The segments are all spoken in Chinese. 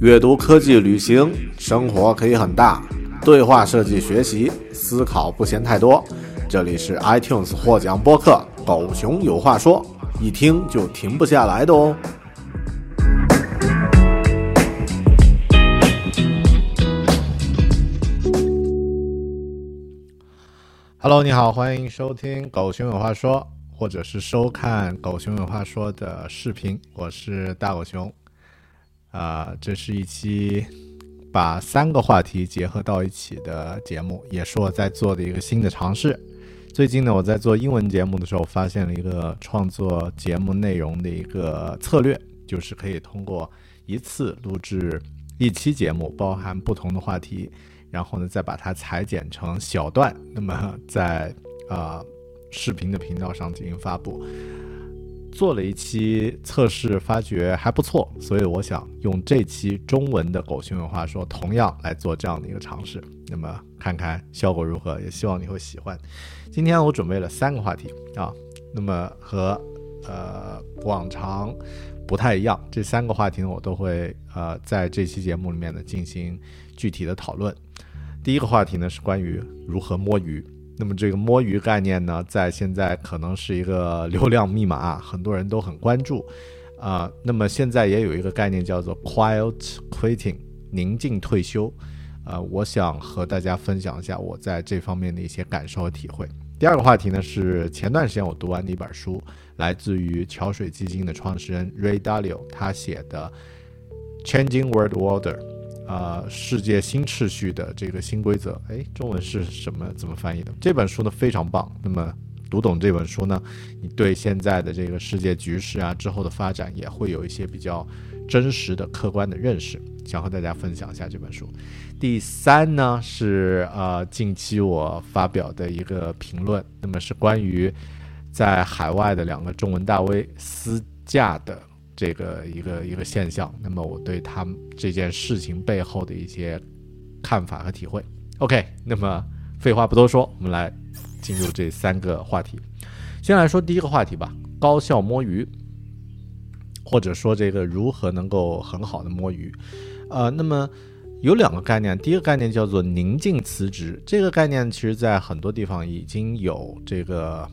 阅读、科技、旅行，生活可以很大。对话设计、学习、思考不嫌太多。这里是 iTunes 获奖播客《狗熊有话说》，一听就停不下来的哦。Hello，你好，欢迎收听《狗熊有话说》，或者是收看《狗熊有话说》的视频。我是大狗熊。啊，这是一期把三个话题结合到一起的节目，也是我在做的一个新的尝试。最近呢，我在做英文节目的时候，发现了一个创作节目内容的一个策略，就是可以通过一次录制一期节目，包含不同的话题，然后呢，再把它裁剪成小段，那么在啊视频的频道上进行发布。做了一期测试，发觉还不错，所以我想用这期中文的狗熊有话说，同样来做这样的一个尝试，那么看看效果如何，也希望你会喜欢。今天我准备了三个话题啊，那么和呃往常不太一样，这三个话题呢，我都会呃在这期节目里面呢进行具体的讨论。第一个话题呢是关于如何摸鱼。那么这个摸鱼概念呢，在现在可能是一个流量密码，很多人都很关注，啊，那么现在也有一个概念叫做 quiet quitting，宁静退休，呃，我想和大家分享一下我在这方面的一些感受和体会。第二个话题呢是前段时间我读完的一本书，来自于桥水基金的创始人 Ray Dalio 他写的《Changing World Order》。呃，世界新秩序的这个新规则，哎，中文是什么？怎么翻译的？这本书呢非常棒。那么读懂这本书呢，你对现在的这个世界局势啊，之后的发展也会有一些比较真实的、客观的认识。想和大家分享一下这本书。第三呢是呃，近期我发表的一个评论，那么是关于在海外的两个中文大 V 私架的。这个一个一个现象，那么我对他们这件事情背后的一些看法和体会。OK，那么废话不多说，我们来进入这三个话题。先来说第一个话题吧，高效摸鱼，或者说这个如何能够很好的摸鱼。呃，那么有两个概念，第一个概念叫做宁静辞职，这个概念其实在很多地方已经有这个。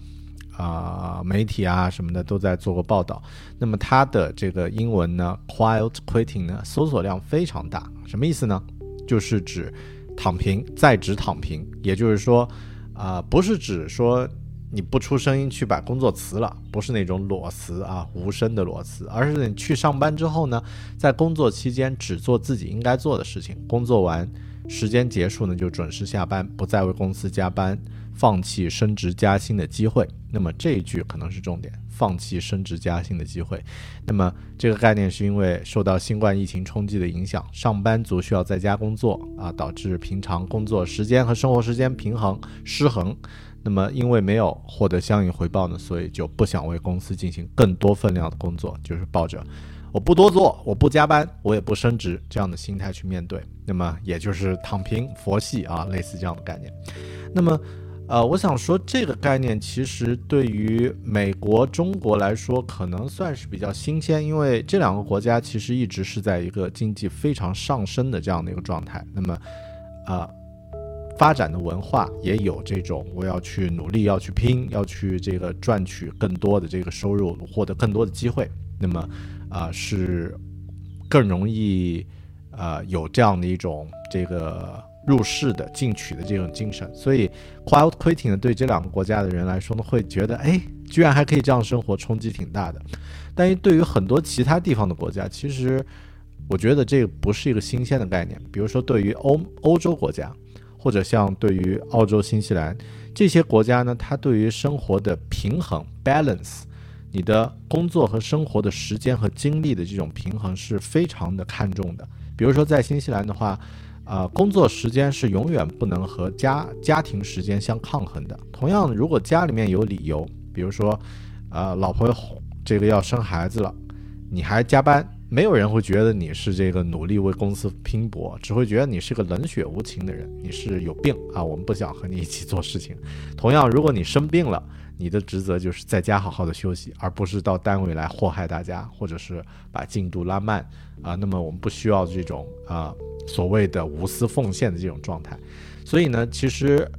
啊，媒体啊什么的都在做过报道。那么它的这个英文呢，quiet quitting 呢，搜索量非常大。什么意思呢？就是指躺平，在职躺平。也就是说，啊，不是指说你不出声音去把工作辞了，不是那种裸辞啊，无声的裸辞，而是你去上班之后呢，在工作期间只做自己应该做的事情，工作完时间结束呢就准时下班，不再为公司加班。放弃升职加薪的机会，那么这一句可能是重点。放弃升职加薪的机会，那么这个概念是因为受到新冠疫情冲击的影响，上班族需要在家工作啊，导致平常工作时间和生活时间平衡失衡。那么因为没有获得相应回报呢，所以就不想为公司进行更多分量的工作，就是抱着我不多做，我不加班，我也不升职这样的心态去面对。那么也就是躺平佛系啊，类似这样的概念。那么。呃，我想说这个概念其实对于美国、中国来说，可能算是比较新鲜，因为这两个国家其实一直是在一个经济非常上升的这样的一个状态。那么，啊，发展的文化也有这种我要去努力、要去拼、要去这个赚取更多的这个收入、获得更多的机会。那么，啊，是更容易啊有这样的一种这个。入世的进取的这种精神，所以 quiet quitting 呢，对这两个国家的人来说呢，会觉得，哎，居然还可以这样生活，冲击挺大的。但是对于很多其他地方的国家，其实我觉得这个不是一个新鲜的概念。比如说，对于欧欧洲国家，或者像对于澳洲、新西兰这些国家呢，它对于生活的平衡 balance，你的工作和生活的时间和精力的这种平衡是非常的看重的。比如说在新西兰的话。啊，工作时间是永远不能和家家庭时间相抗衡的。同样，如果家里面有理由，比如说，呃，老婆这个要生孩子了，你还加班，没有人会觉得你是这个努力为公司拼搏，只会觉得你是个冷血无情的人，你是有病啊！我们不想和你一起做事情。同样，如果你生病了，你的职责就是在家好好的休息，而不是到单位来祸害大家，或者是把进度拉慢啊。那么我们不需要这种啊所谓的无私奉献的这种状态。所以呢，其实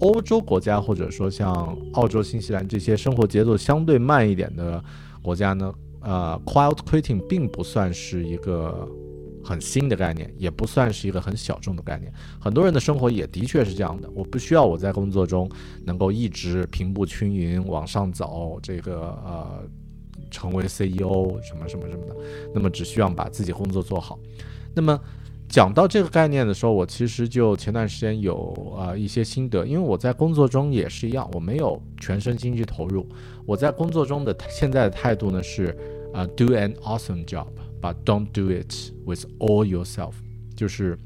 欧洲国家或者说像澳洲、新西兰这些生活节奏相对慢一点的国家呢，呃，quiet quitting 并不算是一个。很新的概念，也不算是一个很小众的概念。很多人的生活也的确是这样的。我不需要我在工作中能够一直平步青云往上走，这个呃成为 CEO 什么什么什么的。那么只需要把自己工作做好。那么讲到这个概念的时候，我其实就前段时间有啊一些心得，因为我在工作中也是一样，我没有全身心去投入。我在工作中的现在的态度呢是啊 do an awesome job。But don't do it with all yourself，就是，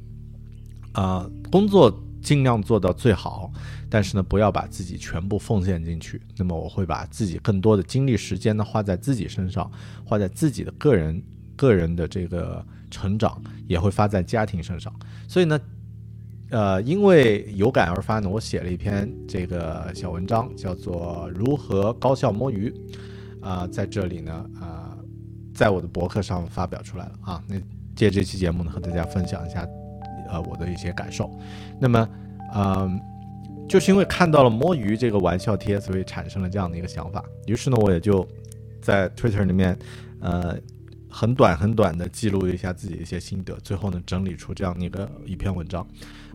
啊，工作尽量做到最好，但是呢，不要把自己全部奉献进去。那么我会把自己更多的精力时间呢花在自己身上，花在自己的个人个人的这个成长，也会花在家庭身上。所以呢，呃，因为有感而发呢，我写了一篇这个小文章，叫做《如何高效摸鱼》。啊，在这里呢，啊。在我的博客上发表出来了啊，那借这期节目呢，和大家分享一下，呃，我的一些感受。那么，嗯，就是因为看到了摸鱼这个玩笑贴，所以产生了这样的一个想法。于是呢，我也就在 Twitter 里面，呃，很短很短的记录了一下自己的一些心得，最后呢，整理出这样的一个一篇文章。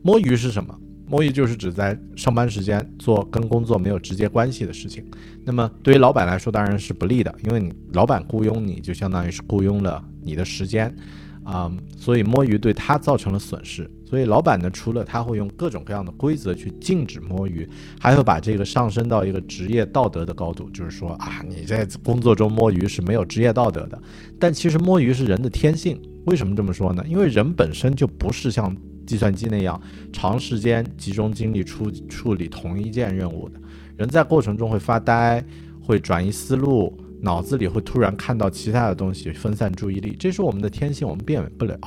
摸鱼是什么？摸鱼就是指在上班时间做跟工作没有直接关系的事情，那么对于老板来说当然是不利的，因为你老板雇佣你就相当于是雇佣了你的时间，啊，所以摸鱼对他造成了损失。所以老板呢，除了他会用各种各样的规则去禁止摸鱼，还会把这个上升到一个职业道德的高度，就是说啊，你在工作中摸鱼是没有职业道德的。但其实摸鱼是人的天性，为什么这么说呢？因为人本身就不是像。计算机那样长时间集中精力处处理同一件任务的人，在过程中会发呆，会转移思路，脑子里会突然看到其他的东西，分散注意力，这是我们的天性，我们变不了。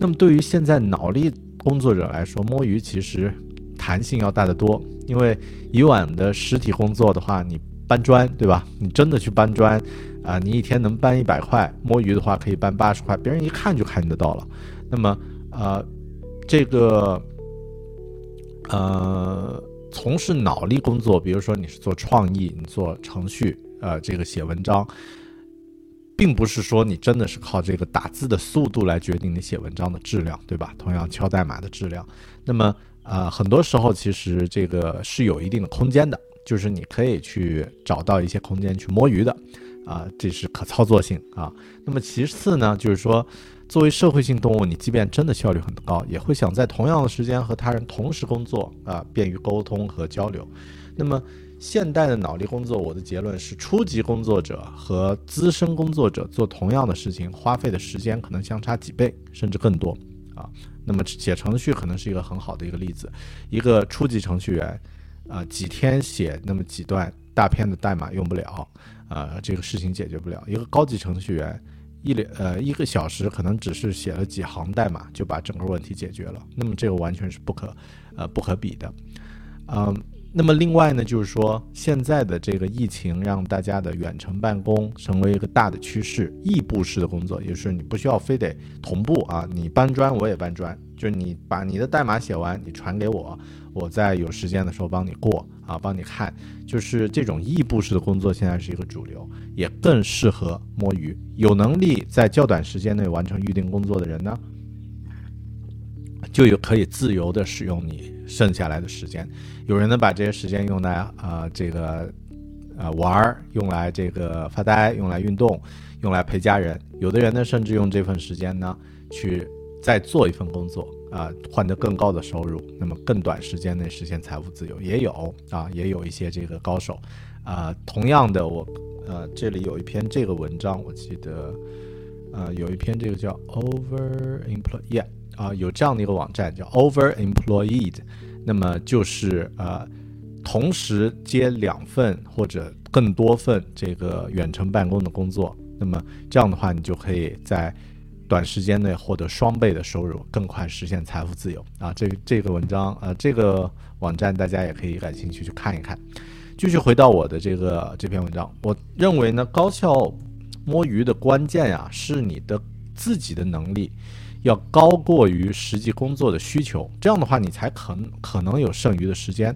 那么对于现在脑力工作者来说，摸鱼其实弹性要大得多，因为以往的实体工作的话，你搬砖，对吧？你真的去搬砖，啊，你一天能搬一百块，摸鱼的话可以搬八十块，别人一看就看得到了。那么，呃。这个，呃，从事脑力工作，比如说你是做创意，你做程序，呃，这个写文章，并不是说你真的是靠这个打字的速度来决定你写文章的质量，对吧？同样敲代码的质量，那么，呃，很多时候其实这个是有一定的空间的，就是你可以去找到一些空间去摸鱼的，啊，这是可操作性啊。那么其次呢，就是说。作为社会性动物，你即便真的效率很高，也会想在同样的时间和他人同时工作啊，便于沟通和交流。那么，现代的脑力工作，我的结论是，初级工作者和资深工作者做同样的事情，花费的时间可能相差几倍，甚至更多啊。那么，写程序可能是一个很好的一个例子。一个初级程序员啊，几天写那么几段大片的代码用不了啊，这个事情解决不了。一个高级程序员。一两呃一个小时可能只是写了几行代码就把整个问题解决了，那么这个完全是不可呃不可比的，嗯，那么另外呢就是说现在的这个疫情让大家的远程办公成为一个大的趋势，异步式的工作，也就是你不需要非得同步啊，你搬砖我也搬砖，就是你把你的代码写完你传给我，我在有时间的时候帮你过啊帮你看，就是这种异步式的工作现在是一个主流。也更适合摸鱼。有能力在较短时间内完成预定工作的人呢，就有可以自由的使用你剩下来的时间。有人呢把这些时间用来啊这个呃玩儿，用来这个发呆，用来运动，用来陪家人。有的人呢甚至用这份时间呢去再做一份工作啊，换得更高的收入，那么更短时间内实现财富自由也有啊，也有一些这个高手啊。同样的我。呃，这里有一篇这个文章，我记得，呃，有一篇这个叫 Over Employee，啊，有这样的一个网站叫 Overemployed，那么就是呃，同时接两份或者更多份这个远程办公的工作，那么这样的话，你就可以在短时间内获得双倍的收入，更快实现财富自由啊。这这个文章，呃，这个网站大家也可以感兴趣去看一看。继续回到我的这个这篇文章，我认为呢，高效摸鱼的关键呀，是你的自己的能力要高过于实际工作的需求，这样的话，你才可能可能有剩余的时间。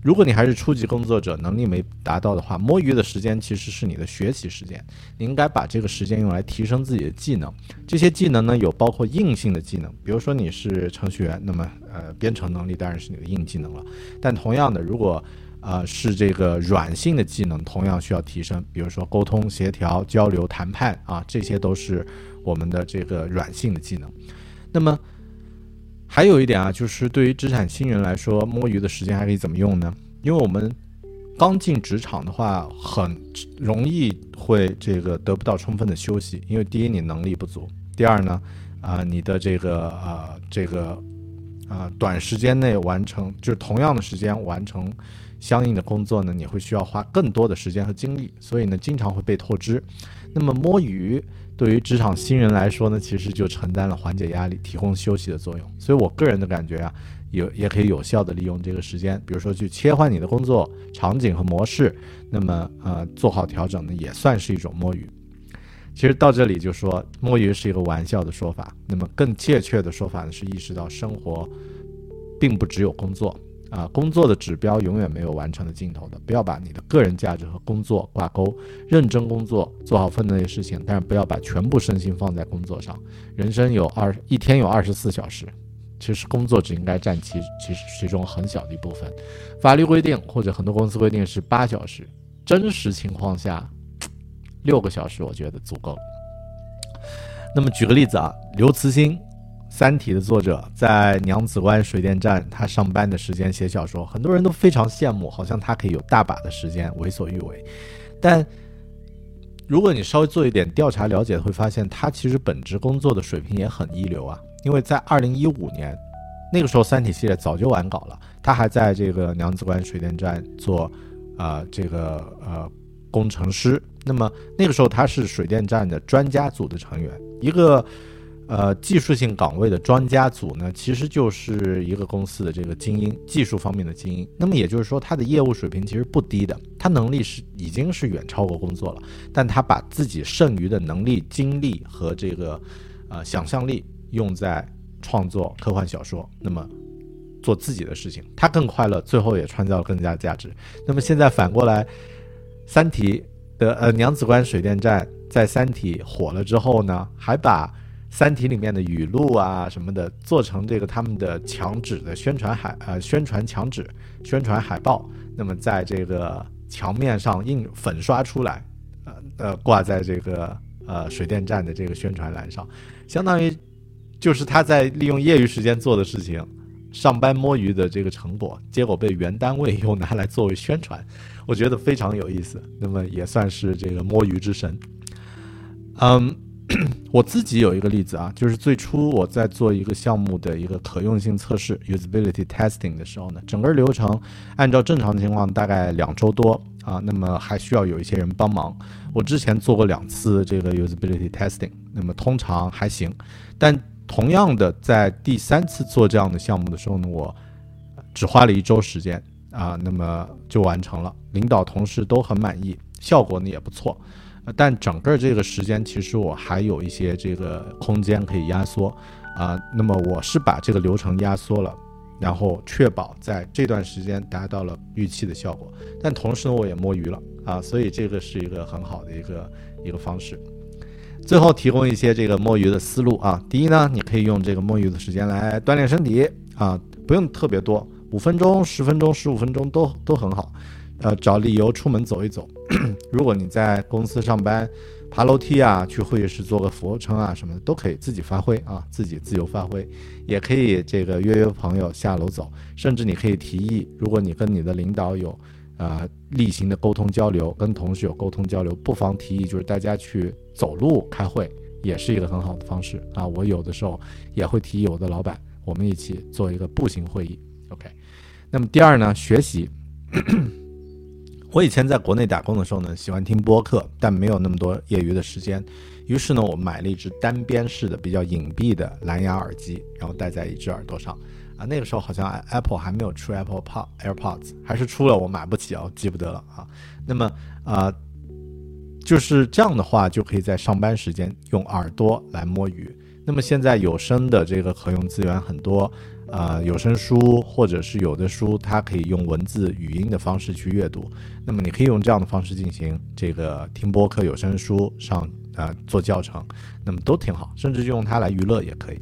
如果你还是初级工作者，能力没达到的话，摸鱼的时间其实是你的学习时间。你应该把这个时间用来提升自己的技能。这些技能呢，有包括硬性的技能，比如说你是程序员，那么呃，编程能力当然是你的硬技能了。但同样的，如果呃是这个软性的技能，同样需要提升，比如说沟通、协调、交流、谈判啊，这些都是我们的这个软性的技能。那么。还有一点啊，就是对于职场新人来说，摸鱼的时间还可以怎么用呢？因为我们刚进职场的话，很容易会这个得不到充分的休息，因为第一你能力不足，第二呢，啊你的这个呃这个啊短时间内完成就是同样的时间完成相应的工作呢，你会需要花更多的时间和精力，所以呢经常会被透支。那么摸鱼。对于职场新人来说呢，其实就承担了缓解压力、提供休息的作用。所以我个人的感觉啊，有也可以有效的利用这个时间，比如说去切换你的工作场景和模式。那么呃，做好调整呢，也算是一种摸鱼。其实到这里就说摸鱼是一个玩笑的说法，那么更确切的说法呢，是意识到生活并不只有工作。啊，工作的指标永远没有完成的尽头的，不要把你的个人价值和工作挂钩，认真工作，做好分内的事情，但是不要把全部身心放在工作上。人生有二一天有二十四小时，其实工作只应该占其其其中很小的一部分。法律规定或者很多公司规定是八小时，真实情况下六个小时我觉得足够。那么举个例子啊，刘慈欣。《三体》的作者在娘子关水电站，他上班的时间写小说，很多人都非常羡慕，好像他可以有大把的时间为所欲为。但如果你稍微做一点调查了解，会发现他其实本职工作的水平也很一流啊。因为在二零一五年，那个时候《三体》系列早就完稿了，他还在这个娘子关水电站做啊这个呃工程师。那么那个时候他是水电站的专家组的成员，一个。呃，技术性岗位的专家组呢，其实就是一个公司的这个精英，技术方面的精英。那么也就是说，他的业务水平其实不低的，他能力是已经是远超过工作了。但他把自己剩余的能力、精力和这个呃想象力用在创作科幻小说，那么做自己的事情，他更快乐，最后也创造了更加价值。那么现在反过来，《三体》的呃娘子关水电站在《三体》火了之后呢，还把《三体》里面的语录啊什么的，做成这个他们的墙纸的宣传海呃宣传墙纸、宣传海报，那么在这个墙面上印粉刷出来，呃呃挂在这个呃水电站的这个宣传栏上，相当于就是他在利用业余时间做的事情，上班摸鱼的这个成果，结果被原单位又拿来作为宣传，我觉得非常有意思。那么也算是这个摸鱼之神，嗯。我自己有一个例子啊，就是最初我在做一个项目的一个可用性测试 （usability testing） 的时候呢，整个流程按照正常情况大概两周多啊，那么还需要有一些人帮忙。我之前做过两次这个 usability testing，那么通常还行，但同样的在第三次做这样的项目的时候呢，我只花了一周时间啊，那么就完成了，领导同事都很满意，效果呢也不错。但整个这个时间，其实我还有一些这个空间可以压缩，啊，那么我是把这个流程压缩了，然后确保在这段时间达到了预期的效果。但同时呢，我也摸鱼了啊，所以这个是一个很好的一个一个方式。最后提供一些这个摸鱼的思路啊，第一呢，你可以用这个摸鱼的时间来锻炼身体啊，不用特别多，五分钟、十分钟、十五分钟都都很好。呃，找理由出门走一走。如果你在公司上班，爬楼梯啊，去会议室做个俯卧撑啊，什么的都可以自己发挥啊，自己自由发挥。也可以这个约约朋友下楼走，甚至你可以提议，如果你跟你的领导有啊例行的沟通交流，跟同事有沟通交流，不妨提议就是大家去走路开会，也是一个很好的方式啊。我有的时候也会提议我的老板，我们一起做一个步行会议。OK，那么第二呢，学习。我以前在国内打工的时候呢，喜欢听播客，但没有那么多业余的时间。于是呢，我买了一只单边式的、比较隐蔽的蓝牙耳机，然后戴在一只耳朵上，啊，那个时候好像 Apple 还没有出 Apple Pod AirPods，还是出了我买不起啊，记不得了啊。那么啊，就是这样的话，就可以在上班时间用耳朵来摸鱼。那么现在有声的这个可用资源很多，呃，有声书或者是有的书，它可以用文字、语音的方式去阅读。那么你可以用这样的方式进行这个听播客、有声书上啊做教程，那么都挺好，甚至就用它来娱乐也可以。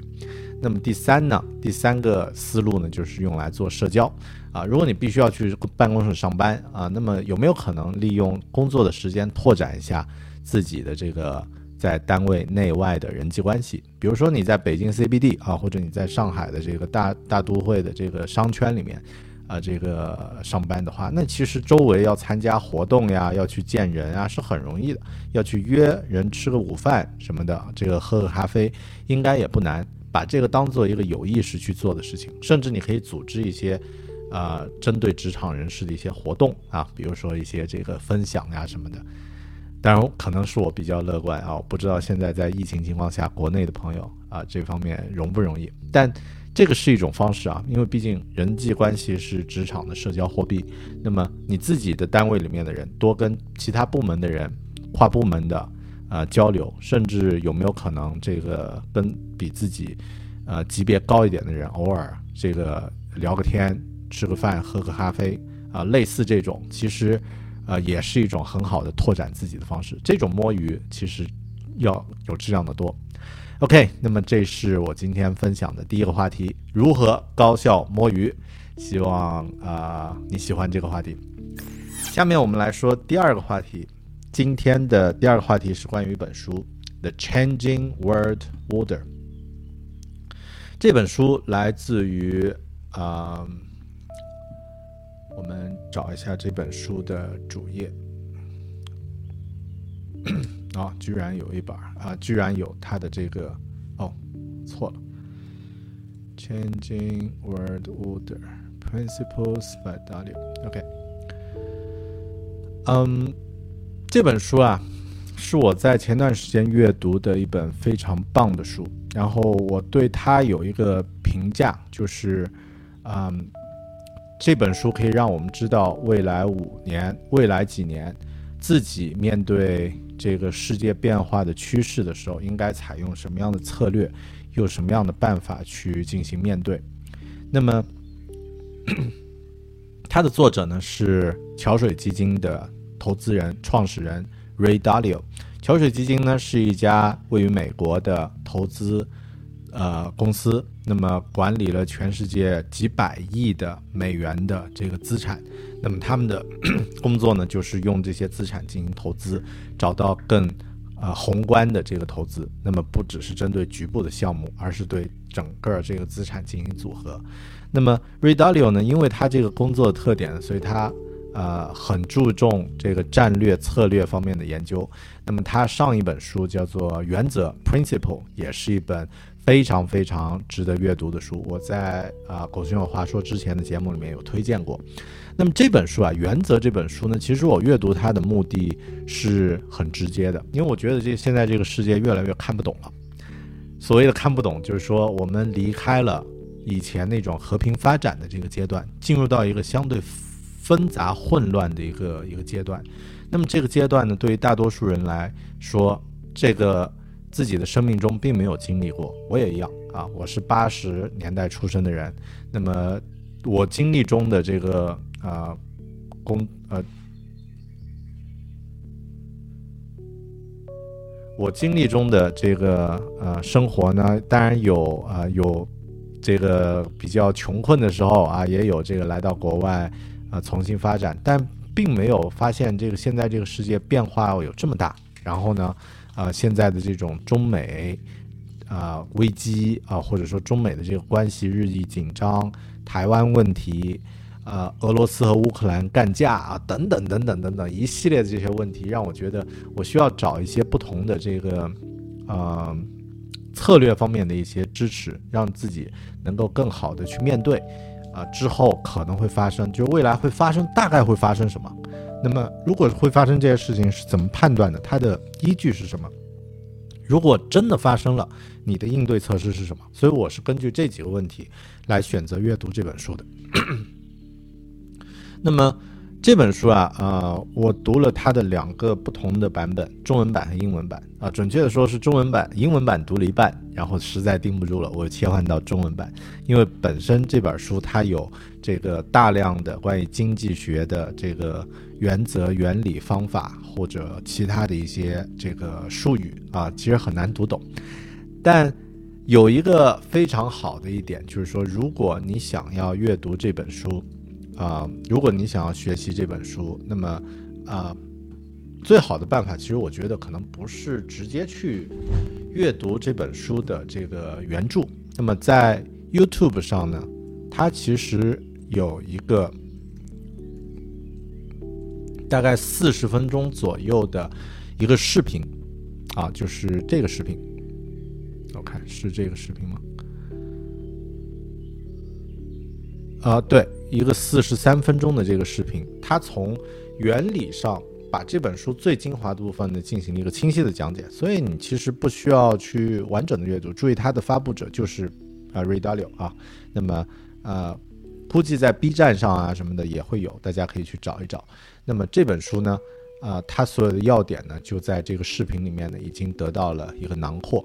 那么第三呢，第三个思路呢，就是用来做社交啊。如果你必须要去办公室上班啊，那么有没有可能利用工作的时间拓展一下自己的这个在单位内外的人际关系？比如说你在北京 CBD 啊，或者你在上海的这个大大都会的这个商圈里面啊，这个上班的话，那其实周围要参加活动呀，要去见人啊，是很容易的。要去约人吃个午饭什么的，这个喝个咖啡，应该也不难。把这个当做一个有意识去做的事情，甚至你可以组织一些，呃，针对职场人士的一些活动啊，比如说一些这个分享呀什么的。当然，可能是我比较乐观啊，我不知道现在在疫情情况下，国内的朋友啊这方面容不容易。但这个是一种方式啊，因为毕竟人际关系是职场的社交货币。那么你自己的单位里面的人多跟其他部门的人、跨部门的。呃，交流，甚至有没有可能这个跟比自己，呃，级别高一点的人偶尔这个聊个天、吃个饭、喝个咖啡啊，类似这种，其实，呃，也是一种很好的拓展自己的方式。这种摸鱼其实要有质量的多。OK，那么这是我今天分享的第一个话题：如何高效摸鱼。希望啊你喜欢这个话题。下面我们来说第二个话题。今天的第二个话题是关于一本书《The Changing World Order》。这本书来自于啊，我们找一下这本书的主页。啊，居然有一本啊，居然有它的这个哦，错了，《Changing World Order Principles by W》。OK，嗯。这本书啊，是我在前段时间阅读的一本非常棒的书。然后我对它有一个评价，就是，嗯，这本书可以让我们知道未来五年、未来几年，自己面对这个世界变化的趋势的时候，应该采用什么样的策略，用什么样的办法去进行面对。那么，它的作者呢是桥水基金的。投资人、创始人 Ray Dalio，桥水基金呢是一家位于美国的投资呃公司，那么管理了全世界几百亿的美元的这个资产，那么他们的 工作呢就是用这些资产进行投资，找到更呃宏观的这个投资，那么不只是针对局部的项目，而是对整个这个资产进行组合。那么 Ray Dalio 呢，因为他这个工作的特点，所以他。呃，很注重这个战略策略方面的研究。那么他上一本书叫做《原则》（Principle），也是一本非常非常值得阅读的书。我在啊《狗熊有话说》之前的节目里面有推荐过。那么这本书啊，《原则》这本书呢，其实我阅读它的目的是很直接的，因为我觉得这现在这个世界越来越看不懂了。所谓的看不懂，就是说我们离开了以前那种和平发展的这个阶段，进入到一个相对。纷杂混乱的一个一个阶段，那么这个阶段呢，对于大多数人来说，这个自己的生命中并没有经历过。我也一样啊，我是八十年代出生的人，那么我经历中的这个啊工呃，我经历中的这个呃生活呢，当然有啊有这个比较穷困的时候啊，也有这个来到国外。啊，重新发展，但并没有发现这个现在这个世界变化有这么大。然后呢，啊，现在的这种中美啊危机啊，或者说中美的这个关系日益紧张，台湾问题，呃，俄罗斯和乌克兰干架啊，等等等等等等一系列的这些问题，让我觉得我需要找一些不同的这个呃策略方面的一些支持，让自己能够更好的去面对。啊，之后可能会发生，就是未来会发生，大概会发生什么？那么，如果会发生这些事情，是怎么判断的？它的依据是什么？如果真的发生了，你的应对措施是什么？所以我是根据这几个问题来选择阅读这本书的。那么这本书啊，呃，我读了它的两个不同的版本，中文版和英文版啊，准确的说是中文版，英文版读了一半，然后实在盯不住了，我切换到中文版，因为本身这本书它有这个大量的关于经济学的这个原则、原理、方法或者其他的一些这个术语啊，其实很难读懂。但有一个非常好的一点，就是说，如果你想要阅读这本书。啊，如果你想要学习这本书，那么，啊，最好的办法，其实我觉得可能不是直接去阅读这本书的这个原著。那么在 YouTube 上呢，它其实有一个大概四十分钟左右的一个视频，啊，就是这个视频。我看是这个视频吗？啊，对。一个四十三分钟的这个视频，它从原理上把这本书最精华的部分呢进行了一个清晰的讲解，所以你其实不需要去完整的阅读。注意，它的发布者就是啊 r e d a l i o 啊，那么呃，估计在 B 站上啊什么的也会有，大家可以去找一找。那么这本书呢，啊，它所有的要点呢就在这个视频里面呢已经得到了一个囊括。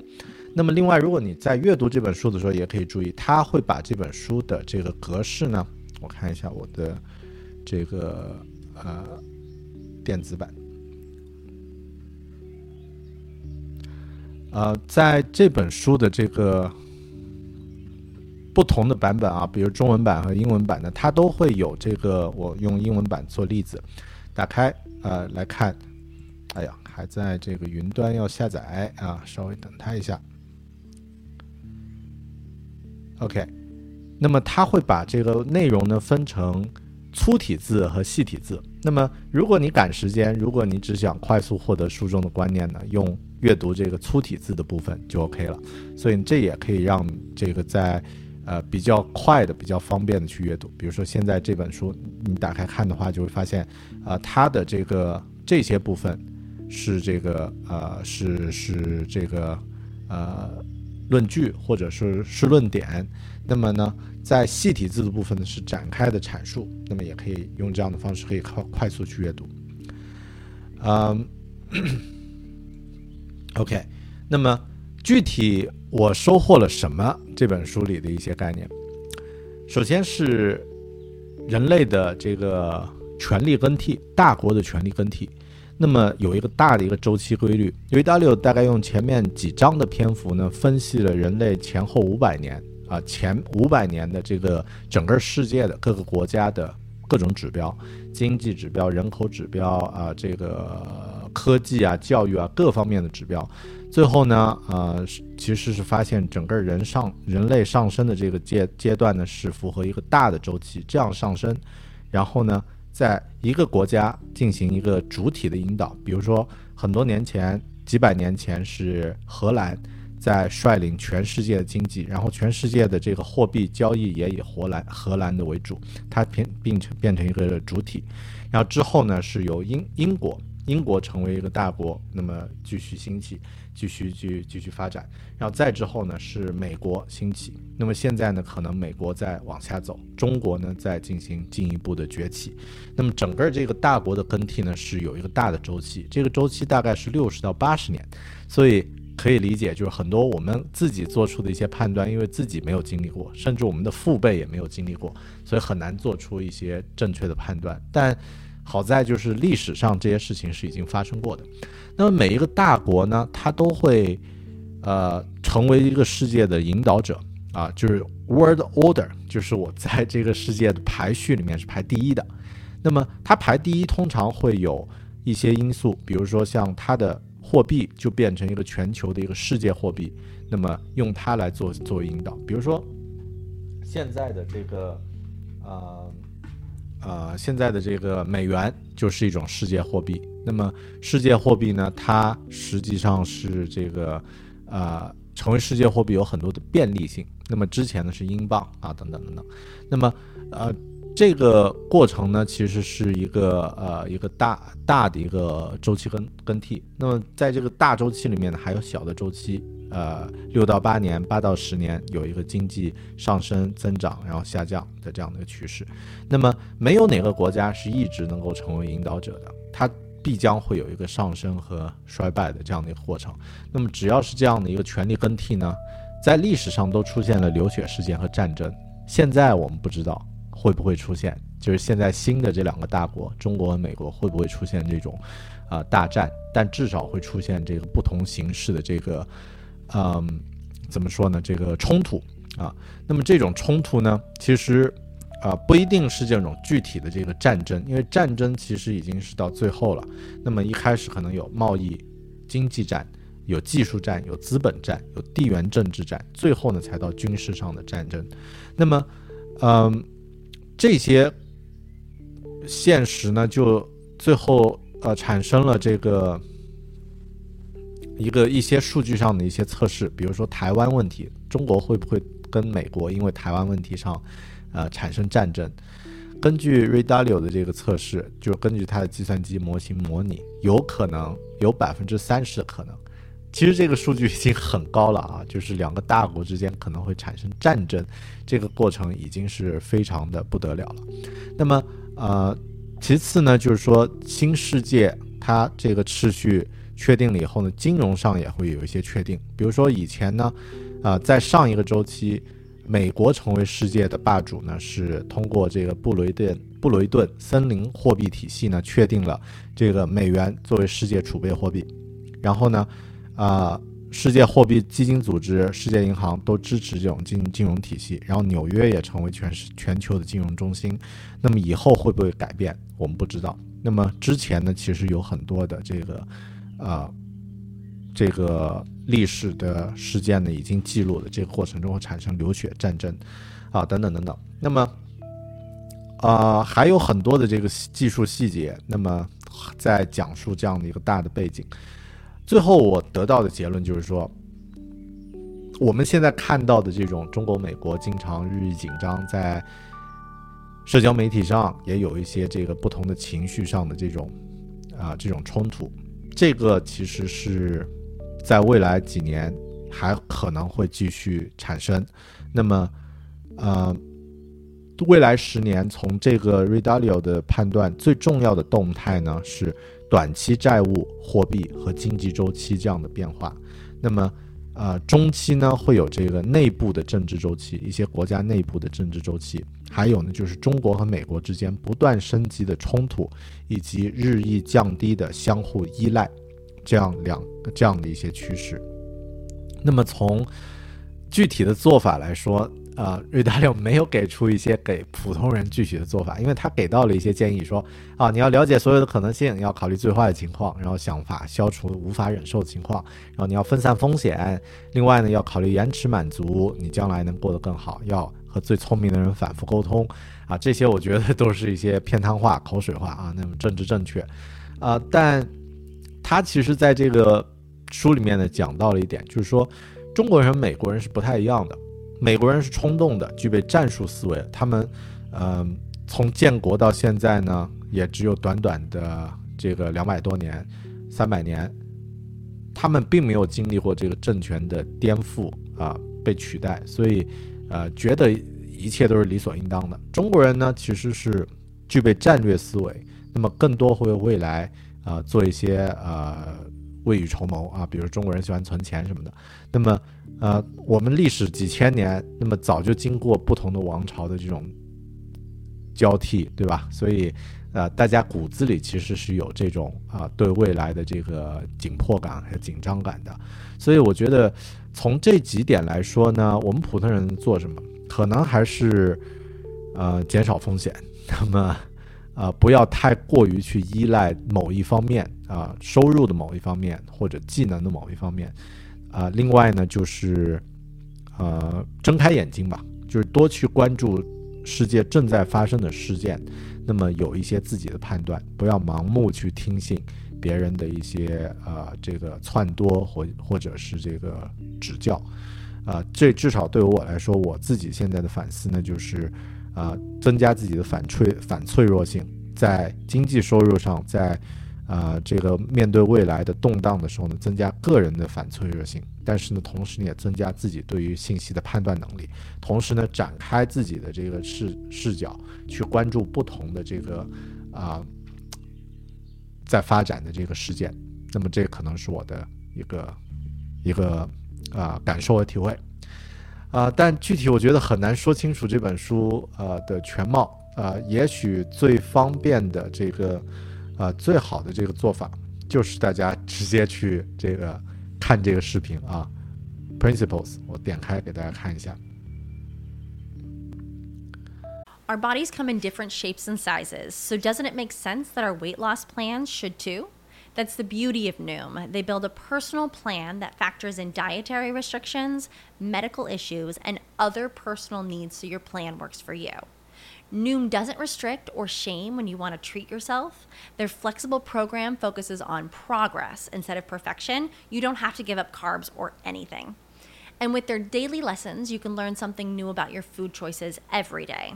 那么另外，如果你在阅读这本书的时候，也可以注意，它会把这本书的这个格式呢。我看一下我的这个呃电子版，呃，在这本书的这个不同的版本啊，比如中文版和英文版的，它都会有这个。我用英文版做例子，打开呃来看，哎呀，还在这个云端要下载啊，稍微等它一下。OK。那么它会把这个内容呢分成粗体字和细体字。那么如果你赶时间，如果你只想快速获得书中的观念呢，用阅读这个粗体字的部分就 OK 了。所以这也可以让这个在呃比较快的、比较方便的去阅读。比如说现在这本书你打开看的话，就会发现啊它的这个这些部分是这个呃是是这个呃论据或者是是论点。那么呢？在细体字的部分呢是展开的阐述，那么也可以用这样的方式可以快快速去阅读。嗯，OK，那么具体我收获了什么？这本书里的一些概念，首先是人类的这个权力更替，大国的权力更替。那么有一个大的一个周期规律。维达六大概用前面几章的篇幅呢，分析了人类前后五百年。啊，前五百年的这个整个世界的各个国家的各种指标，经济指标、人口指标啊，这个科技啊、教育啊各方面的指标，最后呢，呃，其实是发现整个人上人类上升的这个阶阶段呢是符合一个大的周期，这样上升，然后呢，在一个国家进行一个主体的引导，比如说很多年前、几百年前是荷兰。在率领全世界的经济，然后全世界的这个货币交易也以荷兰荷兰的为主，它变并成变成一个主体，然后之后呢是由英英国英国成为一个大国，那么继续兴起，继续继继续发展，然后再之后呢是美国兴起，那么现在呢可能美国在往下走，中国呢在进行进一步的崛起，那么整个这个大国的更替呢是有一个大的周期，这个周期大概是六十到八十年，所以。可以理解，就是很多我们自己做出的一些判断，因为自己没有经历过，甚至我们的父辈也没有经历过，所以很难做出一些正确的判断。但好在就是历史上这些事情是已经发生过的。那么每一个大国呢，它都会呃成为一个世界的引导者啊，就是 world order，就是我在这个世界的排序里面是排第一的。那么它排第一，通常会有一些因素，比如说像它的。货币就变成一个全球的一个世界货币，那么用它来做作为引导。比如说，现在的这个，呃，呃，现在的这个美元就是一种世界货币。那么世界货币呢，它实际上是这个，呃，成为世界货币有很多的便利性。那么之前呢是英镑啊，等等等等。那么，呃。这个过程呢，其实是一个呃一个大大的一个周期更更替。那么在这个大周期里面呢，还有小的周期，呃，六到八年、八到十年有一个经济上升、增长，然后下降的这样的一个趋势。那么没有哪个国家是一直能够成为引导者的，它必将会有一个上升和衰败的这样的一个过程。那么只要是这样的一个权力更替呢，在历史上都出现了流血事件和战争。现在我们不知道。会不会出现？就是现在新的这两个大国，中国和美国会不会出现这种，啊大战？但至少会出现这个不同形式的这个，嗯，怎么说呢？这个冲突啊。那么这种冲突呢，其实啊不一定是这种具体的这个战争，因为战争其实已经是到最后了。那么一开始可能有贸易、经济战，有技术战，有资本战，有地缘政治战，最后呢才到军事上的战争。那么，嗯。这些现实呢，就最后呃产生了这个一个一些数据上的一些测试，比如说台湾问题，中国会不会跟美国因为台湾问题上呃产生战争？根据 Redalio 的这个测试，就根据它的计算机模型模拟，有可能有百分之三十的可能。其实这个数据已经很高了啊，就是两个大国之间可能会产生战争，这个过程已经是非常的不得了了。那么，呃，其次呢，就是说新世界它这个秩序确定了以后呢，金融上也会有一些确定。比如说以前呢，啊，在上一个周期，美国成为世界的霸主呢，是通过这个布雷顿布雷顿森林货币体系呢，确定了这个美元作为世界储备货币，然后呢。啊，世界货币基金组织、世界银行都支持这种金金融体系，然后纽约也成为全世全球的金融中心。那么以后会不会改变，我们不知道。那么之前呢，其实有很多的这个，呃，这个历史的事件呢，已经记录了这个过程中会产生流血战争，啊，等等等等。那么，啊，还有很多的这个技术细节，那么在讲述这样的一个大的背景。最后我得到的结论就是说，我们现在看到的这种中国、美国经常日益紧张，在社交媒体上也有一些这个不同的情绪上的这种啊这种冲突，这个其实是在未来几年还可能会继续产生。那么，呃，未来十年从这个 Redalio 的判断，最重要的动态呢是。短期债务、货币和经济周期这样的变化，那么，呃，中期呢会有这个内部的政治周期，一些国家内部的政治周期，还有呢就是中国和美国之间不断升级的冲突，以及日益降低的相互依赖，这样两这样的一些趋势。那么从具体的做法来说，啊，瑞达利欧没有给出一些给普通人具体的做法，因为他给到了一些建议，说啊，你要了解所有的可能性，要考虑最坏的情况，然后想法消除无法忍受的情况，然后你要分散风险，另外呢，要考虑延迟满足，你将来能过得更好，要和最聪明的人反复沟通，啊，这些我觉得都是一些偏瘫话、口水话啊，那么政治正确，啊，但他其实在这个书里面呢讲到了一点，就是说中国人、美国人是不太一样的。美国人是冲动的，具备战术思维。他们，嗯，从建国到现在呢，也只有短短的这个两百多年、三百年，他们并没有经历过这个政权的颠覆啊，被取代，所以，呃，觉得一切都是理所应当的。中国人呢，其实是具备战略思维，那么更多会为未来啊做一些呃未雨绸缪啊，比如中国人喜欢存钱什么的，那么。呃，我们历史几千年，那么早就经过不同的王朝的这种交替，对吧？所以，呃，大家骨子里其实是有这种啊对未来的这个紧迫感和紧张感的。所以，我觉得从这几点来说呢，我们普通人做什么，可能还是呃减少风险，那么呃不要太过于去依赖某一方面啊收入的某一方面或者技能的某一方面。啊，另外呢，就是，呃，睁开眼睛吧，就是多去关注世界正在发生的事件，那么有一些自己的判断，不要盲目去听信别人的一些呃这个撺掇或或者是这个指教，啊，这至少对于我来说，我自己现在的反思呢，就是，啊增加自己的反脆反脆弱性，在经济收入上，在啊这个面对未来的动荡的时候呢，增加个人的反脆弱性，但是呢，同时你也增加自己对于信息的判断能力，同时呢，展开自己的这个视视角，去关注不同的这个啊在发展的这个事件。那么这可能是我的一个一个啊感受和体会。啊，但具体我觉得很难说清楚这本书呃的全貌啊。也许最方便的这个，呃，最好的这个做法，就是大家直接去这个看这个视频啊。Principles，我点开给大家看一下。Our bodies come in different shapes and sizes, so doesn't it make sense that our weight loss plans should too? That's the beauty of Noom. They build a personal plan that factors in dietary restrictions, medical issues, and other personal needs so your plan works for you. Noom doesn't restrict or shame when you want to treat yourself. Their flexible program focuses on progress instead of perfection. You don't have to give up carbs or anything. And with their daily lessons, you can learn something new about your food choices every day.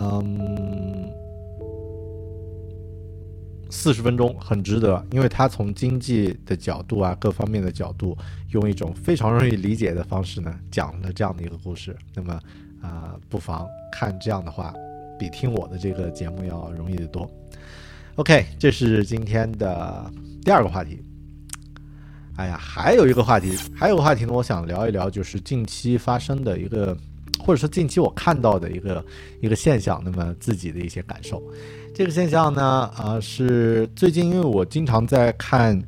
嗯，四十分钟很值得，因为他从经济的角度啊，各方面的角度，用一种非常容易理解的方式呢，讲了这样的一个故事。那么，啊，不妨看这样的话，比听我的这个节目要容易得多。OK，这是今天的第二个话题。哎呀，还有一个话题，还有个话题呢，我想聊一聊，就是近期发生的一个，或者说近期我看到的一个一个现象，那么自己的一些感受。这个现象呢，啊，是最近因为我经常在看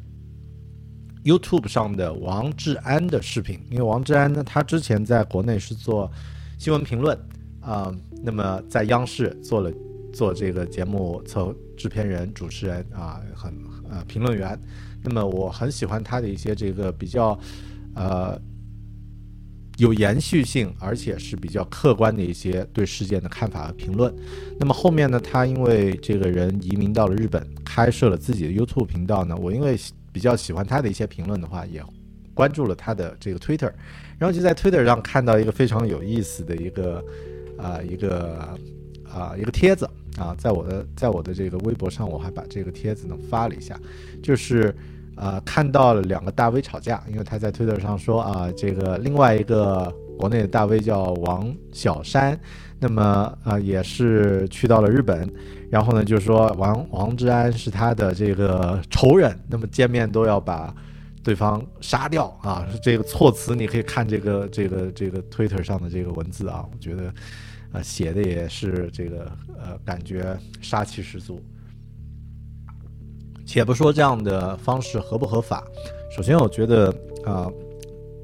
YouTube 上的王志安的视频，因为王志安呢，他之前在国内是做新闻评论啊，那么在央视做了做这个节目策制片人、主持人啊，很呃评论员，那么我很喜欢他的一些这个比较呃。有延续性，而且是比较客观的一些对事件的看法和评论。那么后面呢，他因为这个人移民到了日本，开设了自己的 YouTube 频道呢。我因为比较喜欢他的一些评论的话，也关注了他的这个 Twitter，然后就在 Twitter 上看到一个非常有意思的一个啊一个啊一个帖子啊，在我的在我的这个微博上，我还把这个帖子呢发了一下，就是。呃，看到了两个大 V 吵架，因为他在推特上说啊，这个另外一个国内的大 V 叫王小山，那么啊也是去到了日本，然后呢就是说王王志安是他的这个仇人，那么见面都要把对方杀掉啊，这个措辞你可以看这个这个这个推特上的这个文字啊，我觉得啊写的也是这个呃感觉杀气十足。且不说这样的方式合不合法，首先我觉得啊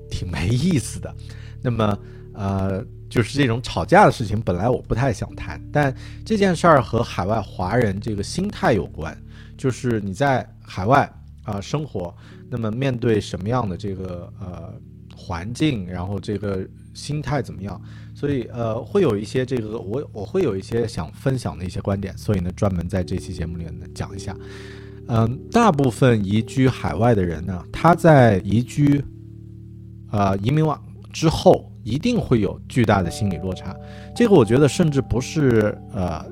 挺没意思的。那么呃，就是这种吵架的事情，本来我不太想谈，但这件事儿和海外华人这个心态有关，就是你在海外啊生活，那么面对什么样的这个呃环境，然后这个心态怎么样，所以呃会有一些这个我我会有一些想分享的一些观点，所以呢专门在这期节目里呢讲一下。嗯，大部分移居海外的人呢，他在移居，啊，移民完之后，一定会有巨大的心理落差。这个我觉得，甚至不是呃，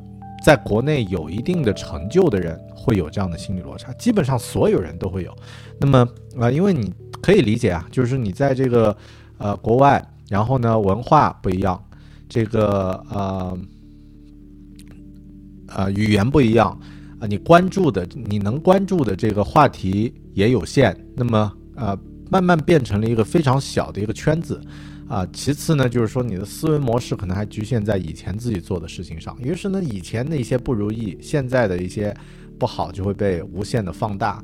在国内有一定的成就的人会有这样的心理落差，基本上所有人都会有。那么啊，因为你可以理解啊，就是你在这个呃国外，然后呢文化不一样，这个呃呃语言不一样。你关注的，你能关注的这个话题也有限，那么呃，慢慢变成了一个非常小的一个圈子，啊，其次呢，就是说你的思维模式可能还局限在以前自己做的事情上，于是呢，以前的一些不如意，现在的一些不好就会被无限的放大，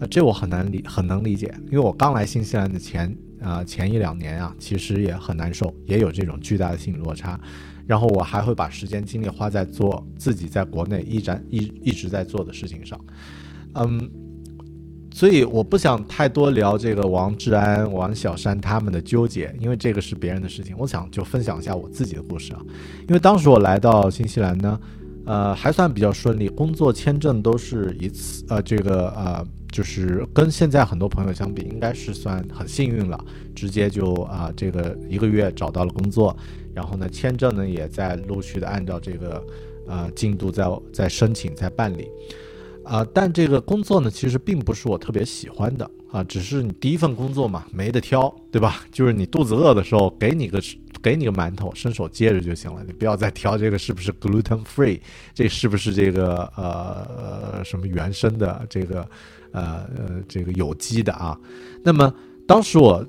呃，这我很难理，很能理解，因为我刚来新西兰的前啊、前一两年啊，其实也很难受，也有这种巨大的心理落差。然后我还会把时间精力花在做自己在国内一展一一直在做的事情上，嗯，所以我不想太多聊这个王志安、王小山他们的纠结，因为这个是别人的事情。我想就分享一下我自己的故事啊，因为当时我来到新西兰呢，呃，还算比较顺利，工作签证都是一次，呃，这个呃，就是跟现在很多朋友相比，应该是算很幸运了，直接就啊、这个一个月找到了工作。然后呢，签证呢也在陆续的按照这个呃进度在在申请在办理，啊、但这个工作呢其实并不是我特别喜欢的啊，只是你第一份工作嘛，没得挑，对吧？就是你肚子饿的时候，给你个给你个馒头，伸手接着就行了，你不要再挑这个是不是 gluten free，这是不是这个呃呃什么原生的这个呃呃这个有机的啊？那么当时我。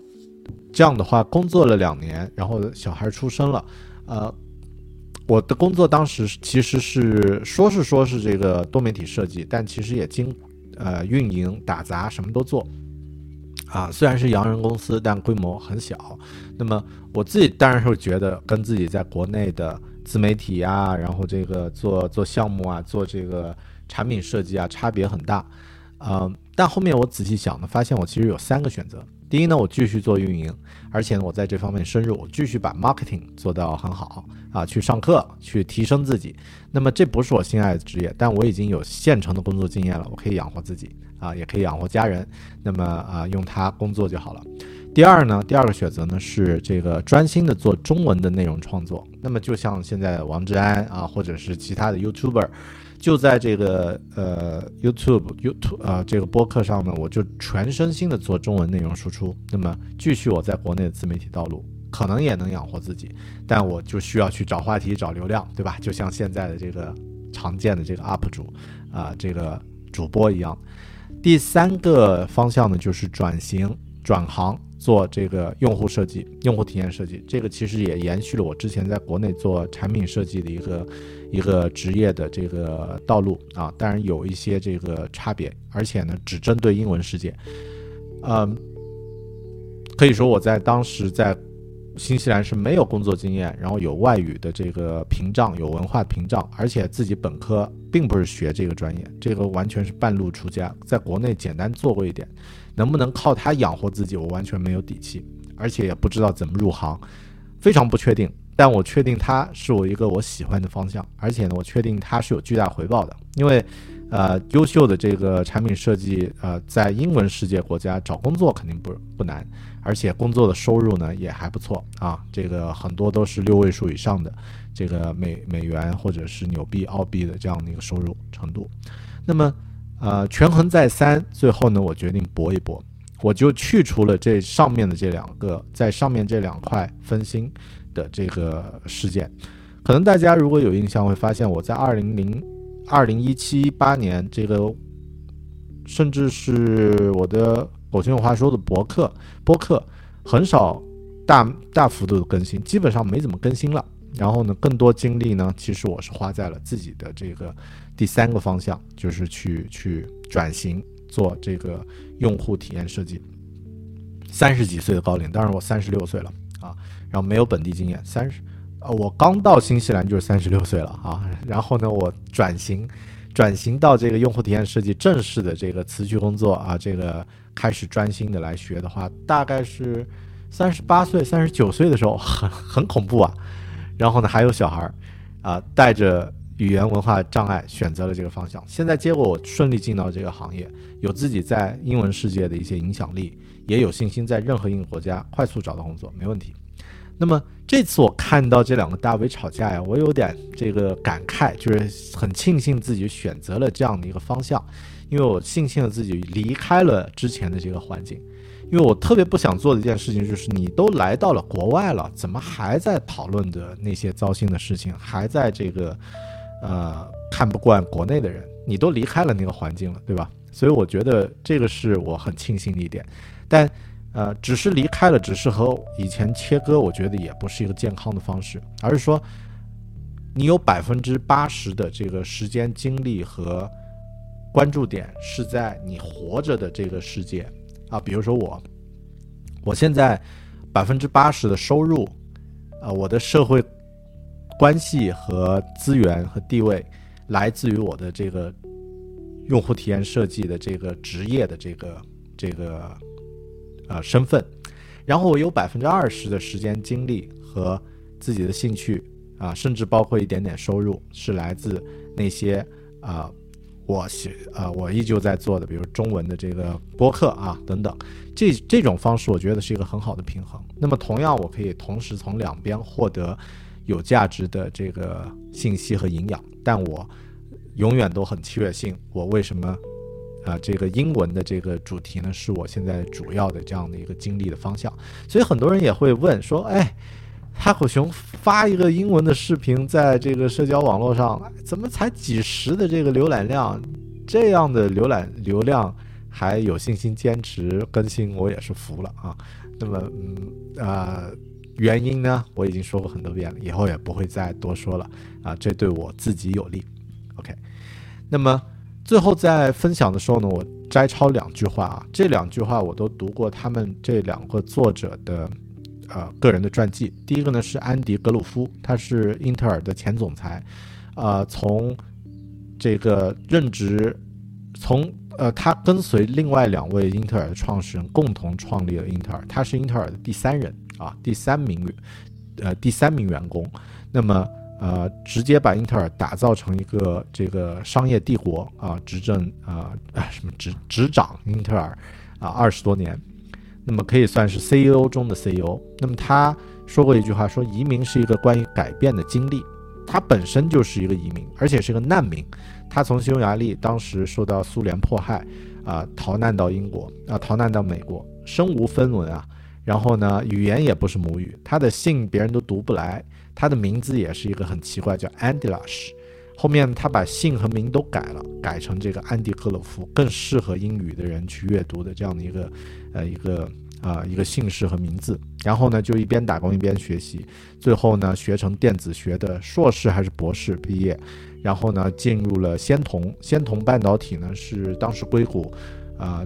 这样的话，工作了两年，然后小孩出生了，呃，我的工作当时其实是说是说是这个多媒体设计，但其实也经呃运营、打杂什么都做，啊，虽然是洋人公司，但规模很小。那么我自己当然是觉得跟自己在国内的自媒体啊，然后这个做做项目啊，做这个产品设计啊，差别很大。呃，但后面我仔细想呢，发现我其实有三个选择。第一呢，我继续做运营，而且呢，我在这方面深入，我继续把 marketing 做到很好啊，去上课，去提升自己。那么这不是我心爱的职业，但我已经有现成的工作经验了，我可以养活自己啊，也可以养活家人。那么啊，用它工作就好了。第二呢，第二个选择呢是这个专心的做中文的内容创作。那么就像现在王志安啊，或者是其他的 YouTuber。就在这个呃 YouTube YouTube 啊、这个播客上呢，我就全身心的做中文内容输出。那么继续我在国内的自媒体道路，可能也能养活自己，但我就需要去找话题、找流量，对吧？就像现在的这个常见的这个 UP 主啊、这个主播一样。第三个方向呢，就是转型转行做这个用户设计、用户体验设计。这个其实也延续了我之前在国内做产品设计的一个。一个职业的这个道路啊，当然有一些这个差别，而且呢，只针对英文世界。嗯，可以说我在当时在新西兰是没有工作经验，然后有外语的这个屏障，有文化屏障，而且自己本科并不是学这个专业，这个完全是半路出家，在国内简单做过一点，能不能靠它养活自己，我完全没有底气，而且也不知道怎么入行，非常不确定。但我确定它是我一个我喜欢的方向，而且呢，我确定它是有巨大回报的，因为，呃，优秀的这个产品设计，呃，在英文世界国家找工作肯定不不难，而且工作的收入呢也还不错啊，这个很多都是六位数以上的这个美美元或者是纽币、澳币的这样的一个收入程度。那么，呃，权衡再三，最后呢，我决定搏一搏，我就去除了这上面的这两个，在上面这两块分心。的这个事件，可能大家如果有印象，会发现我在二零零二零一七一八年这个，甚至是我的狗熊有话说的博客播客，很少大大幅度的更新，基本上没怎么更新了。然后呢，更多精力呢，其实我是花在了自己的这个第三个方向，就是去去转型做这个用户体验设计。三十几岁的高龄，当然我三十六岁了啊。然后没有本地经验，三十，呃，我刚到新西兰就是三十六岁了啊。然后呢，我转型，转型到这个用户体验设计正式的这个辞去工作啊，这个开始专心的来学的话，大概是三十八岁、三十九岁的时候，很很恐怖啊。然后呢，还有小孩儿啊，带着语言文化障碍选择了这个方向。现在结果我顺利进到这个行业，有自己在英文世界的一些影响力，也有信心在任何一个国家快速找到工作，没问题。那么这次我看到这两个大 V 吵架呀，我有点这个感慨，就是很庆幸自己选择了这样的一个方向，因为我庆幸了自己离开了之前的这个环境，因为我特别不想做的一件事情就是你都来到了国外了，怎么还在讨论的那些糟心的事情，还在这个呃看不惯国内的人，你都离开了那个环境了，对吧？所以我觉得这个是我很庆幸的一点，但。呃，只是离开了，只是和以前切割，我觉得也不是一个健康的方式，而是说，你有百分之八十的这个时间、精力和关注点是在你活着的这个世界。啊，比如说我，我现在百分之八十的收入，啊，我的社会关系和资源和地位来自于我的这个用户体验设计的这个职业的这个这个呃身份，然后我有百分之二十的时间精力和自己的兴趣啊，甚至包括一点点收入是来自那些啊。我写啊，我依旧在做的，比如中文的这个播客啊等等，这这种方式我觉得是一个很好的平衡。那么同样，我可以同时从两边获得有价值的这个信息和营养，但我永远都很确信，我为什么啊这个英文的这个主题呢，是我现在主要的这样的一个精力的方向。所以很多人也会问说，哎。哈口熊发一个英文的视频，在这个社交网络上，怎么才几十的这个浏览量？这样的浏览流量还有信心坚持更新，我也是服了啊。那么，嗯啊，原因呢，我已经说过很多遍了，以后也不会再多说了啊。这对我自己有利。OK，那么最后在分享的时候呢，我摘抄两句话啊，这两句话我都读过，他们这两个作者的。呃，个人的传记，第一个呢是安迪·格鲁夫，他是英特尔的前总裁，呃，从这个任职，从呃，他跟随另外两位英特尔的创始人共同创立了英特尔，他是英特尔的第三人啊，第三名，呃，第三名员工，那么呃，直接把英特尔打造成一个这个商业帝国啊，执政啊啊，什么执执掌英特尔啊二十多年。那么可以算是 CEO 中的 CEO。那么他说过一句话，说移民是一个关于改变的经历。他本身就是一个移民，而且是个难民。他从匈牙利当时受到苏联迫害，啊，逃难到英国，啊，逃难到美国，身无分文啊。然后呢，语言也不是母语，他的信别人都读不来，他的名字也是一个很奇怪，叫 Andilash。后面他把姓和名都改了，改成这个安迪·克洛夫，更适合英语的人去阅读的这样的一个，呃，一个啊，一个姓氏和名字。然后呢，就一边打工一边学习，最后呢，学成电子学的硕士还是博士毕业，然后呢，进入了仙童。仙童半导体呢，是当时硅谷，啊，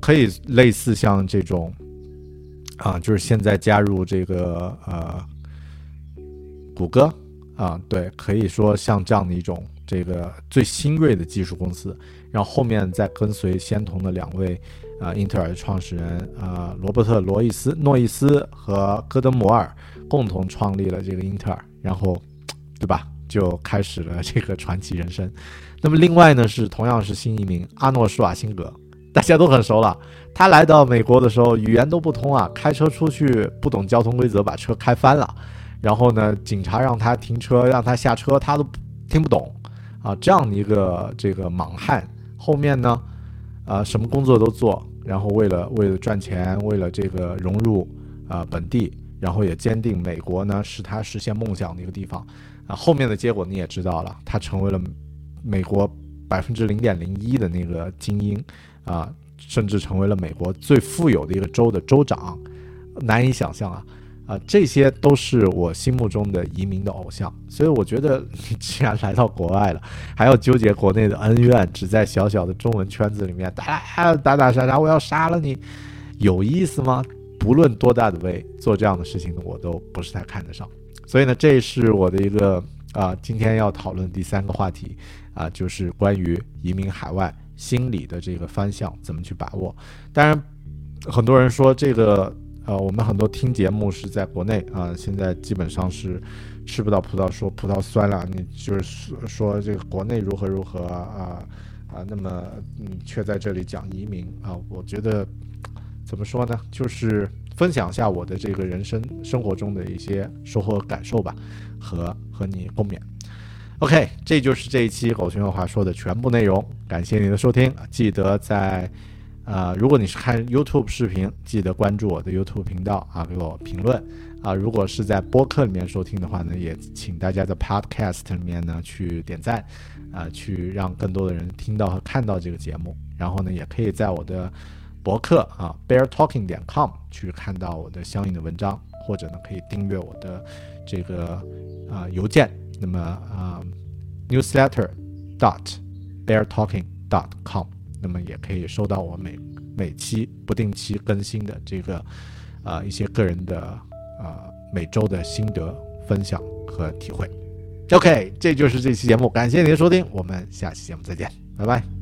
可以类似像这种，啊，就是现在加入这个呃，谷歌。啊，对，可以说像这样的一种这个最新锐的技术公司，然后后面再跟随仙童的两位啊，英特尔的创始人啊，罗伯特·罗伊斯、诺伊斯和戈登·摩尔共同创立了这个英特尔，然后，对吧？就开始了这个传奇人生。那么另外呢，是同样是新移民阿诺·施瓦辛格，大家都很熟了。他来到美国的时候语言都不通啊，开车出去不懂交通规则，把车开翻了。然后呢，警察让他停车，让他下车，他都听不懂，啊，这样的一个这个莽汉，后面呢，啊，什么工作都做，然后为了为了赚钱，为了这个融入啊本地，然后也坚定美国呢是他实现梦想的一个地方，啊，后面的结果你也知道了，他成为了美国百分之零点零一的那个精英，啊，甚至成为了美国最富有的一个州的州长，难以想象啊。啊，这些都是我心目中的移民的偶像，所以我觉得你既然来到国外了，还要纠结国内的恩怨，只在小小的中文圈子里面打打打杀杀，我要杀了你，有意思吗？不论多大的位，做这样的事情我都不是太看得上。所以呢，这是我的一个啊，今天要讨论第三个话题啊，就是关于移民海外心理的这个方向怎么去把握。当然，很多人说这个。呃，我们很多听节目是在国内啊，现在基本上是吃不到葡萄说葡萄酸了。你就是说这个国内如何如何啊啊，那么你，却在这里讲移民啊，我觉得怎么说呢？就是分享一下我的这个人生生活中的一些收获和感受吧，和和你共勉。OK，这就是这一期狗熊有话说的全部内容，感谢您的收听，记得在。啊，如果你是看 YouTube 视频，记得关注我的 YouTube 频道啊，给我评论啊。如果是在播客里面收听的话呢，也请大家在 Podcast 里面呢去点赞啊，去让更多的人听到和看到这个节目。然后呢，也可以在我的博客啊 beartalking 点 com 去看到我的相应的文章，或者呢可以订阅我的这个啊邮件。那么啊，newsletter dot beartalking dot com。那么也可以收到我每每期不定期更新的这个呃一些个人的呃每周的心得分享和体会。OK，这就是这期节目，感谢您的收听，我们下期节目再见，拜拜。